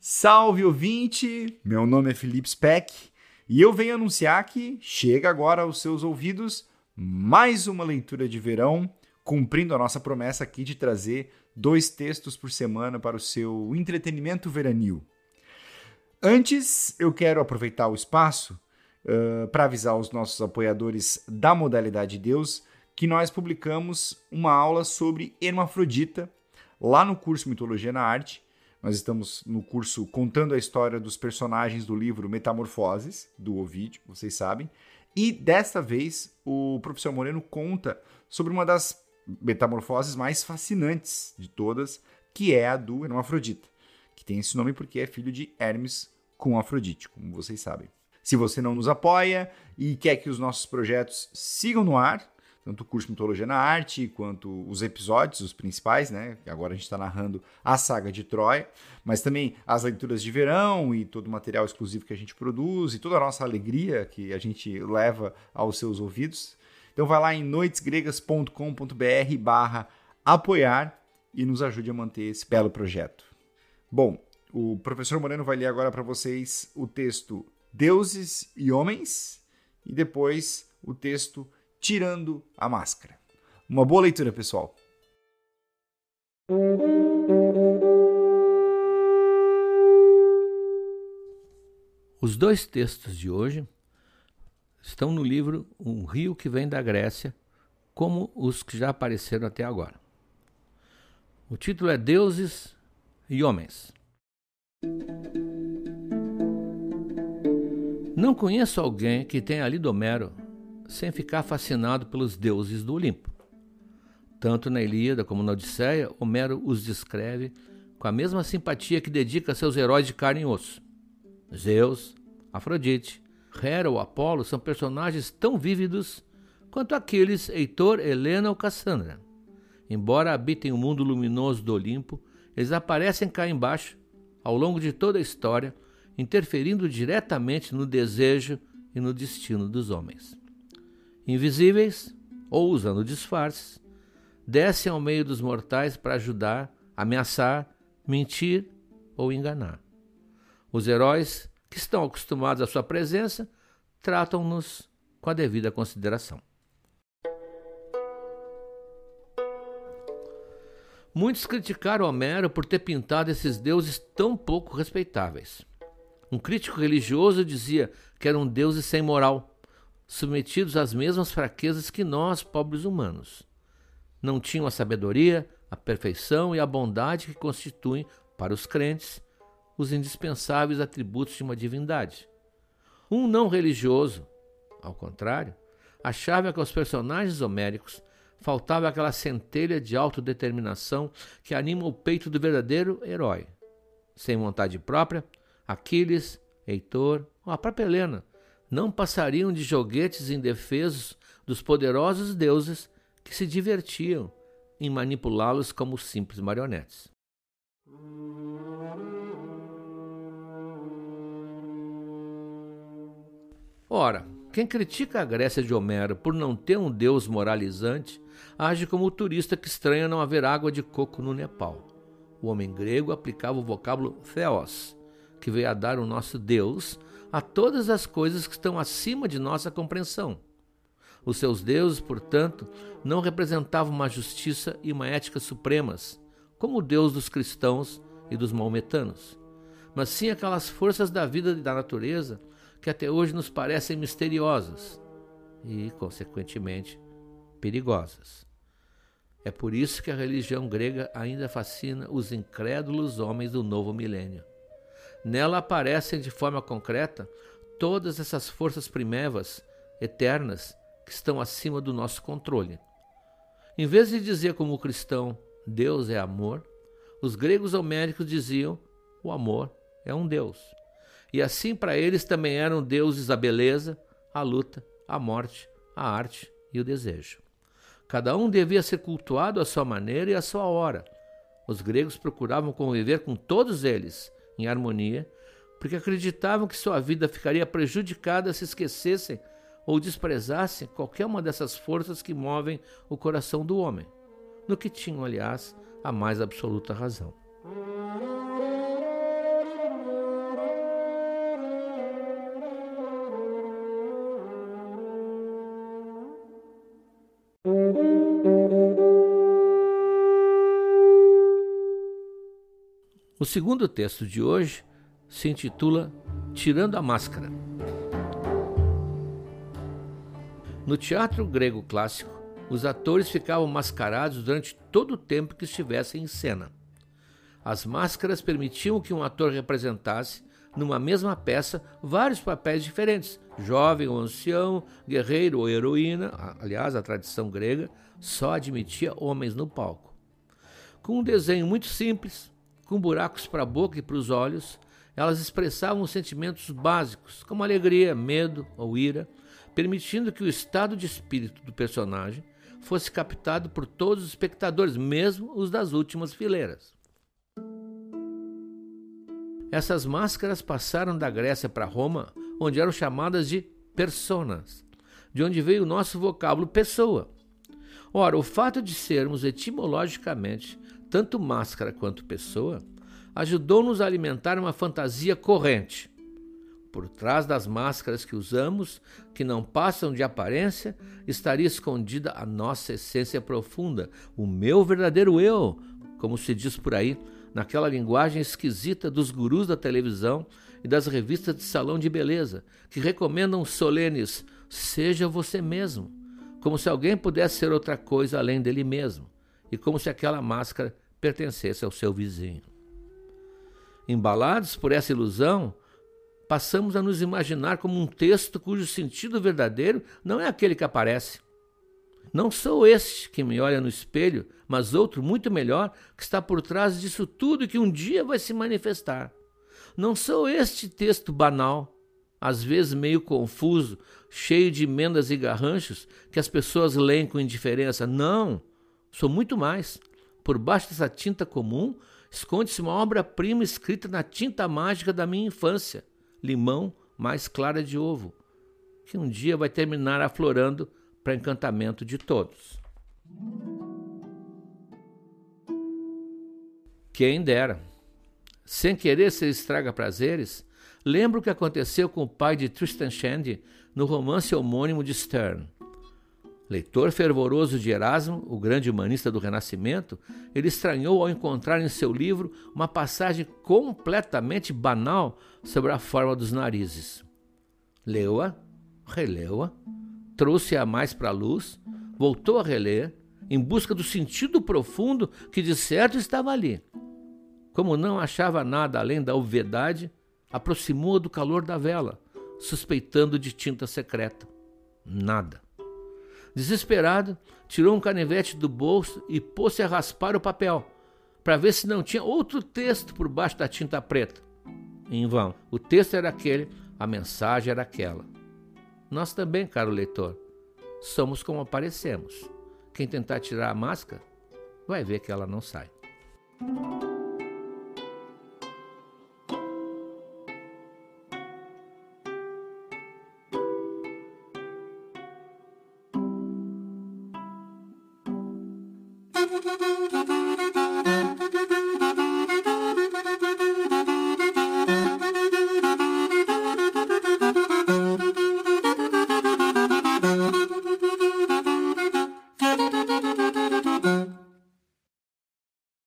Salve ouvinte! Meu nome é Felipe Speck e eu venho anunciar que chega agora aos seus ouvidos mais uma leitura de verão, cumprindo a nossa promessa aqui de trazer dois textos por semana para o seu entretenimento veranil. Antes, eu quero aproveitar o espaço uh, para avisar os nossos apoiadores da modalidade Deus que nós publicamos uma aula sobre Hermafrodita lá no curso Mitologia na Arte. Nós estamos no curso contando a história dos personagens do livro Metamorfoses, do Ovídio, vocês sabem. E desta vez o professor Moreno conta sobre uma das metamorfoses mais fascinantes de todas, que é a do Hermafrodita, que tem esse nome porque é filho de Hermes com Afrodite, como vocês sabem. Se você não nos apoia e quer que os nossos projetos sigam no ar, tanto o curso Mitologia na Arte quanto os episódios, os principais, né? Agora a gente está narrando a saga de Troia, mas também as leituras de verão e todo o material exclusivo que a gente produz e toda a nossa alegria que a gente leva aos seus ouvidos. Então vai lá em noitesgregas.com.br barra apoiar e nos ajude a manter esse belo projeto. Bom, o professor Moreno vai ler agora para vocês o texto Deuses e Homens e depois o texto Tirando a Máscara. Uma boa leitura, pessoal. Os dois textos de hoje estão no livro Um Rio que Vem da Grécia, como os que já apareceram até agora. O título é Deuses e Homens. Não conheço alguém que tenha lido Homero sem ficar fascinado pelos deuses do Olimpo. Tanto na Ilíada como na Odisseia, Homero os descreve com a mesma simpatia que dedica a seus heróis de carne e osso. Zeus, Afrodite, Hera ou Apolo são personagens tão vívidos quanto aqueles Heitor, Helena ou Cassandra. Embora habitem o mundo luminoso do Olimpo, eles aparecem cá embaixo, ao longo de toda a história, interferindo diretamente no desejo e no destino dos homens. Invisíveis, ou usando disfarces, descem ao meio dos mortais para ajudar, ameaçar, mentir ou enganar. Os heróis que estão acostumados à sua presença, tratam-nos com a devida consideração. Muitos criticaram Homero por ter pintado esses deuses tão pouco respeitáveis. Um crítico religioso dizia que eram deuses sem moral, submetidos às mesmas fraquezas que nós, pobres humanos. Não tinham a sabedoria, a perfeição e a bondade que constituem, para os crentes, os indispensáveis atributos de uma divindade. Um não religioso, ao contrário, achava que aos personagens homéricos faltava aquela centelha de autodeterminação que anima o peito do verdadeiro herói. Sem vontade própria, Aquiles, Heitor a própria Helena não passariam de joguetes indefesos dos poderosos deuses que se divertiam em manipulá-los como simples marionetes. Ora, quem critica a Grécia de Homero por não ter um deus moralizante age como o turista que estranha não haver água de coco no Nepal. O homem grego aplicava o vocábulo theos, que veio a dar o nosso Deus a todas as coisas que estão acima de nossa compreensão. Os seus deuses, portanto, não representavam uma justiça e uma ética supremas, como o Deus dos cristãos e dos maometanos, mas sim aquelas forças da vida e da natureza que até hoje nos parecem misteriosas e, consequentemente, perigosas. É por isso que a religião grega ainda fascina os incrédulos homens do novo milênio. Nela aparecem de forma concreta todas essas forças primevas, eternas, que estão acima do nosso controle. Em vez de dizer como cristão, Deus é amor, os gregos homéricos diziam, o amor é um Deus. E assim para eles também eram deuses a beleza, a luta, a morte, a arte e o desejo. Cada um devia ser cultuado à sua maneira e à sua hora. Os gregos procuravam conviver com todos eles em harmonia, porque acreditavam que sua vida ficaria prejudicada se esquecessem ou desprezassem qualquer uma dessas forças que movem o coração do homem, no que tinham, aliás, a mais absoluta razão. O segundo texto de hoje se intitula Tirando a Máscara. No teatro grego clássico, os atores ficavam mascarados durante todo o tempo que estivessem em cena. As máscaras permitiam que um ator representasse, numa mesma peça, vários papéis diferentes: jovem ou ancião, guerreiro ou heroína. Aliás, a tradição grega só admitia homens no palco. Com um desenho muito simples, com buracos para a boca e para os olhos, elas expressavam sentimentos básicos, como alegria, medo ou ira, permitindo que o estado de espírito do personagem fosse captado por todos os espectadores, mesmo os das últimas fileiras. Essas máscaras passaram da Grécia para Roma, onde eram chamadas de personas, de onde veio o nosso vocábulo pessoa. Ora, o fato de sermos etimologicamente tanto máscara quanto pessoa ajudou-nos a alimentar uma fantasia corrente. Por trás das máscaras que usamos, que não passam de aparência, estaria escondida a nossa essência profunda, o meu verdadeiro eu, como se diz por aí, naquela linguagem esquisita dos gurus da televisão e das revistas de salão de beleza, que recomendam solenes: seja você mesmo, como se alguém pudesse ser outra coisa além dele mesmo, e como se aquela máscara pertencesse ao seu vizinho. Embalados por essa ilusão, passamos a nos imaginar como um texto cujo sentido verdadeiro não é aquele que aparece. Não sou este que me olha no espelho, mas outro muito melhor que está por trás disso tudo e que um dia vai se manifestar. Não sou este texto banal, às vezes meio confuso, cheio de emendas e garranchos que as pessoas leem com indiferença. Não, sou muito mais. Por baixo dessa tinta comum esconde-se uma obra-prima escrita na tinta mágica da minha infância, limão mais clara de ovo, que um dia vai terminar aflorando para encantamento de todos. Quem dera. Sem querer ser estraga prazeres, lembro o que aconteceu com o pai de Tristan Shandy no romance homônimo de Sterne. Leitor fervoroso de Erasmo, o grande humanista do Renascimento, ele estranhou ao encontrar em seu livro uma passagem completamente banal sobre a forma dos narizes. Leu-a, releu-a, trouxe-a mais para a luz, voltou a reler, em busca do sentido profundo que de certo estava ali. Como não achava nada além da obviedade, aproximou-a do calor da vela, suspeitando de tinta secreta. Nada. Desesperado, tirou um canivete do bolso e pôs-se a raspar o papel, para ver se não tinha outro texto por baixo da tinta preta. Em vão. O texto era aquele, a mensagem era aquela. Nós também, caro leitor, somos como aparecemos. Quem tentar tirar a máscara vai ver que ela não sai. ダダダダダ。